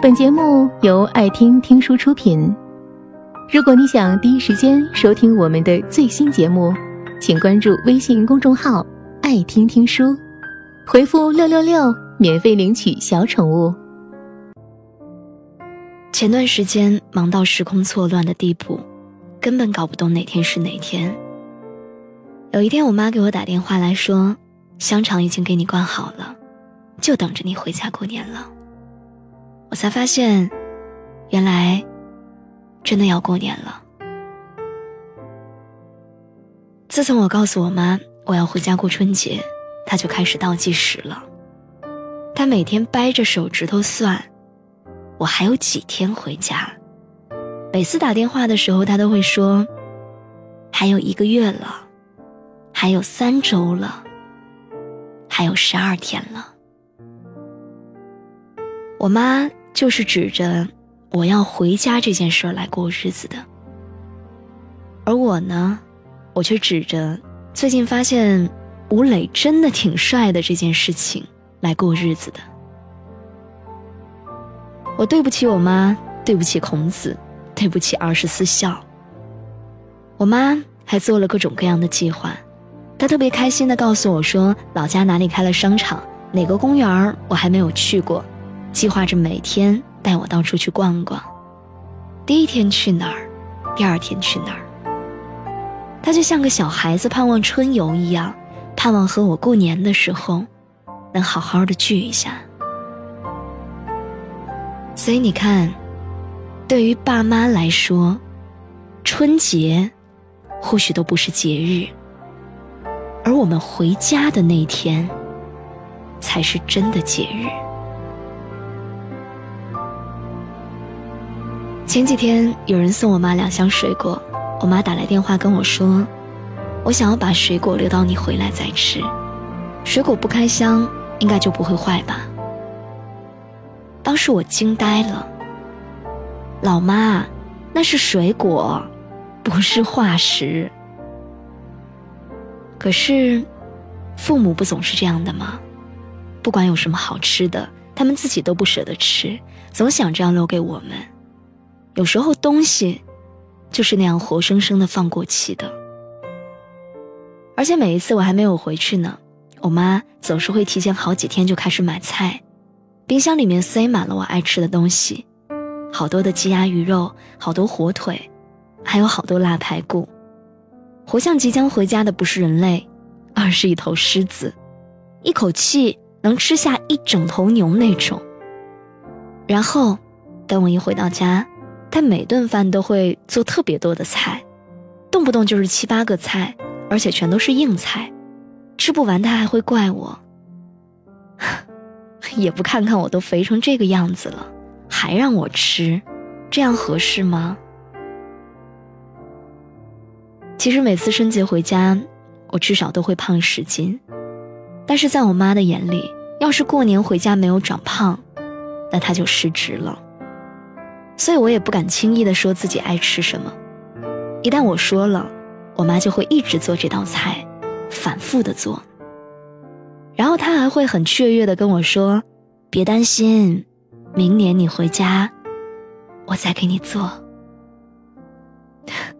本节目由爱听听书出品。如果你想第一时间收听我们的最新节目，请关注微信公众号“爱听听书”，回复“六六六”免费领取小宠物。前段时间忙到时空错乱的地步，根本搞不懂哪天是哪天。有一天，我妈给我打电话来说，香肠已经给你灌好了，就等着你回家过年了。我才发现，原来真的要过年了。自从我告诉我妈我要回家过春节，她就开始倒计时了。她每天掰着手指头算，我还有几天回家。每次打电话的时候，她都会说：“还有一个月了，还有三周了，还有十二天了。”我妈就是指着我要回家这件事儿来过日子的，而我呢，我却指着最近发现吴磊真的挺帅的这件事情来过日子的。我对不起我妈，对不起孔子，对不起二十四孝。我妈还做了各种各样的计划，她特别开心的告诉我说，老家哪里开了商场，哪个公园我还没有去过。计划着每天带我到处去逛逛，第一天去哪儿，第二天去哪儿。他就像个小孩子盼望春游一样，盼望和我过年的时候能好好的聚一下。所以你看，对于爸妈来说，春节或许都不是节日，而我们回家的那天才是真的节日。前几天有人送我妈两箱水果，我妈打来电话跟我说：“我想要把水果留到你回来再吃，水果不开箱应该就不会坏吧？”当时我惊呆了。老妈，那是水果，不是化石。可是，父母不总是这样的吗？不管有什么好吃的，他们自己都不舍得吃，总想着要留给我们。有时候东西，就是那样活生生的放过期的。而且每一次我还没有回去呢，我妈总是会提前好几天就开始买菜，冰箱里面塞满了我爱吃的东西，好多的鸡鸭鱼肉，好多火腿，还有好多腊排骨，活像即将回家的不是人类，而是一头狮子，一口气能吃下一整头牛那种。然后，等我一回到家。他每顿饭都会做特别多的菜，动不动就是七八个菜，而且全都是硬菜，吃不完他还会怪我。也不看看我都肥成这个样子了，还让我吃，这样合适吗？其实每次春节回家，我至少都会胖十斤，但是在我妈的眼里，要是过年回家没有长胖，那她就失职了。所以我也不敢轻易的说自己爱吃什么，一旦我说了，我妈就会一直做这道菜，反复的做。然后她还会很雀跃的跟我说：“别担心，明年你回家，我再给你做。”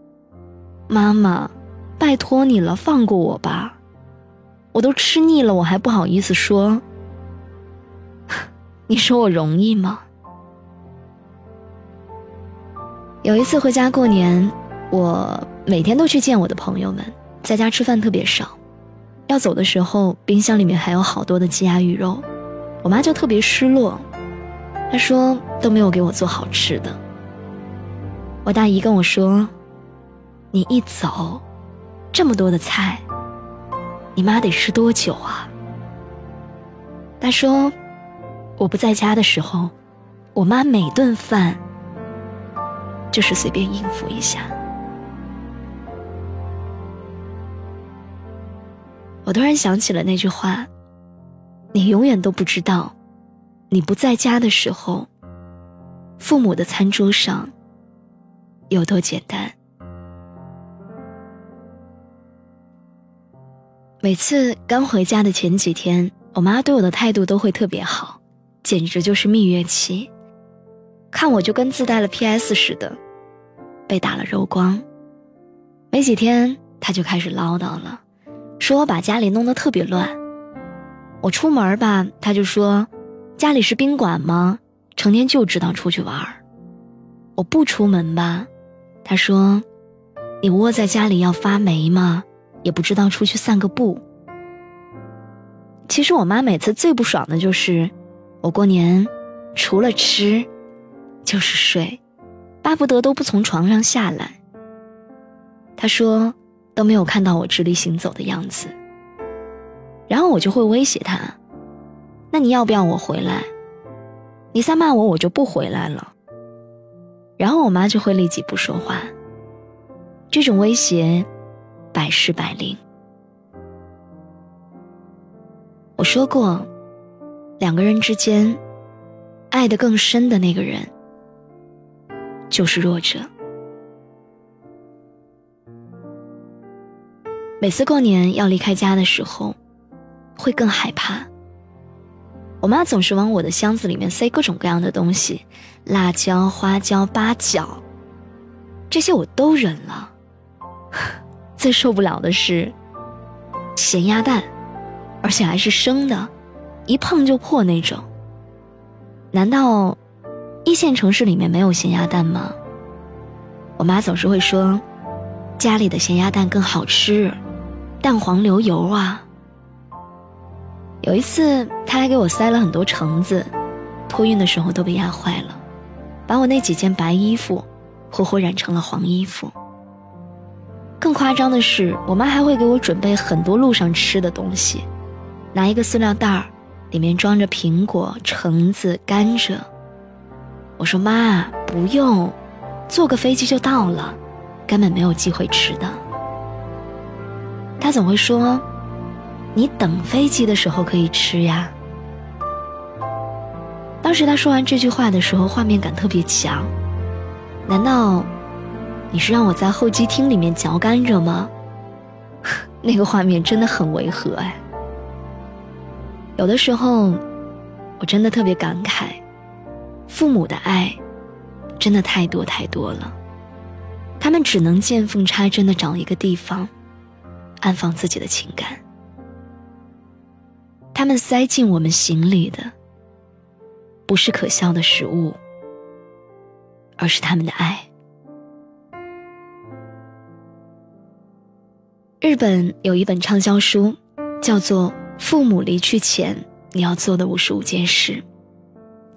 妈妈，拜托你了，放过我吧，我都吃腻了，我还不好意思说。你说我容易吗？有一次回家过年，我每天都去见我的朋友们，在家吃饭特别少。要走的时候，冰箱里面还有好多的鸡鸭鱼肉，我妈就特别失落，她说都没有给我做好吃的。我大姨跟我说：“你一走，这么多的菜，你妈得吃多久啊？”她说：“我不在家的时候，我妈每顿饭。”就是随便应付一下。我突然想起了那句话：“你永远都不知道，你不在家的时候，父母的餐桌上有多简单。”每次刚回家的前几天，我妈对我的态度都会特别好，简直就是蜜月期。看我就跟自带了 PS 似的，被打了肉光。没几天，他就开始唠叨了，说我把家里弄得特别乱。我出门吧，他就说，家里是宾馆吗？成天就知道出去玩。我不出门吧，他说，你窝在家里要发霉吗？也不知道出去散个步。其实我妈每次最不爽的就是，我过年除了吃，就是睡，巴不得都不从床上下来。他说都没有看到我直立行走的样子。然后我就会威胁他：“那你要不要我回来？你再骂我，我就不回来了。”然后我妈就会立即不说话。这种威胁，百试百灵。我说过，两个人之间，爱得更深的那个人，就是弱者。每次过年要离开家的时候，会更害怕。我妈总是往我的箱子里面塞各种各样的东西，辣椒、花椒、八角，这些我都忍了。最受不了的是咸鸭蛋。而且还是生的，一碰就破那种。难道一线城市里面没有咸鸭蛋吗？我妈总是会说，家里的咸鸭蛋更好吃，蛋黄流油啊。有一次，她还给我塞了很多橙子，托运的时候都被压坏了，把我那几件白衣服活活染成了黄衣服。更夸张的是，我妈还会给我准备很多路上吃的东西。拿一个塑料袋儿，里面装着苹果、橙子、甘蔗。我说：“妈，不用，坐个飞机就到了，根本没有机会吃的。”他总会说：“你等飞机的时候可以吃呀。”当时他说完这句话的时候，画面感特别强。难道你是让我在候机厅里面嚼甘蔗吗？那个画面真的很违和哎。有的时候，我真的特别感慨，父母的爱真的太多太多了。他们只能见缝插针的找一个地方，安放自己的情感。他们塞进我们心里的，不是可笑的食物，而是他们的爱。日本有一本畅销书，叫做。父母离去前，你要做的五十五件事。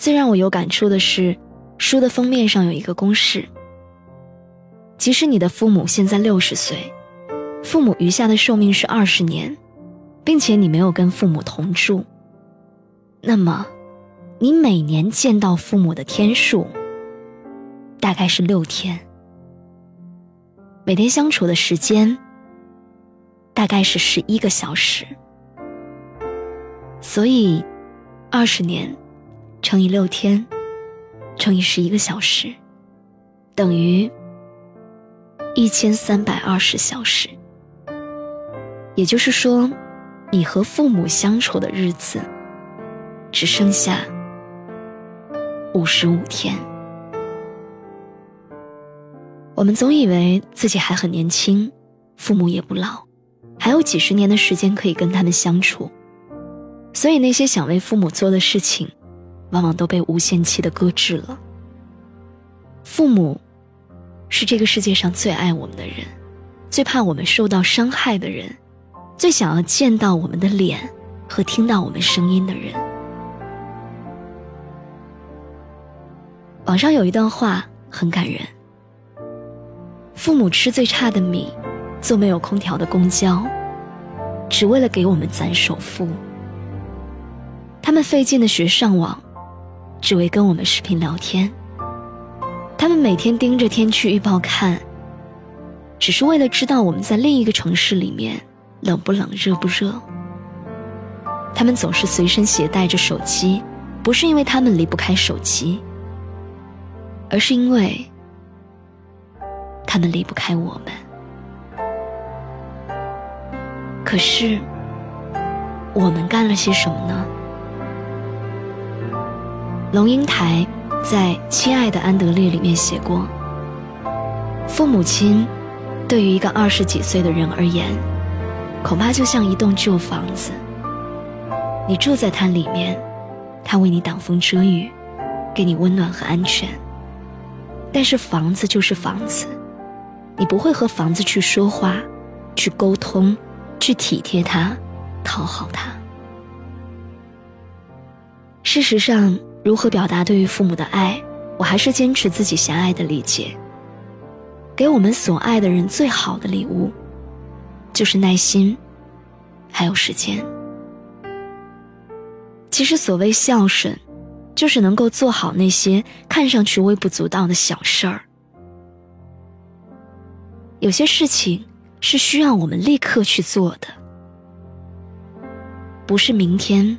最让我有感触的是，书的封面上有一个公式：即使你的父母现在六十岁，父母余下的寿命是二十年，并且你没有跟父母同住，那么，你每年见到父母的天数大概是六天，每天相处的时间大概是十一个小时。所以，二十年乘以六天乘以十一个小时，等于一千三百二十小时。也就是说，你和父母相处的日子只剩下五十五天。我们总以为自己还很年轻，父母也不老，还有几十年的时间可以跟他们相处。所以，那些想为父母做的事情，往往都被无限期的搁置了。父母，是这个世界上最爱我们的人，最怕我们受到伤害的人，最想要见到我们的脸和听到我们声音的人。网上有一段话很感人：父母吃最差的米，坐没有空调的公交，只为了给我们攒首付。他们费劲的学上网，只为跟我们视频聊天。他们每天盯着天气预报看，只是为了知道我们在另一个城市里面冷不冷、热不热。他们总是随身携带着手机，不是因为他们离不开手机，而是因为他们离不开我们。可是，我们干了些什么呢？龙应台在《亲爱的安德烈》里面写过，父母亲对于一个二十几岁的人而言，恐怕就像一栋旧房子。你住在它里面，它为你挡风遮雨，给你温暖和安全。但是房子就是房子，你不会和房子去说话，去沟通，去体贴它，讨好它。事实上，如何表达对于父母的爱，我还是坚持自己狭隘的理解。给我们所爱的人最好的礼物，就是耐心，还有时间。其实，所谓孝顺，就是能够做好那些看上去微不足道的小事儿。有些事情是需要我们立刻去做的，不是明天，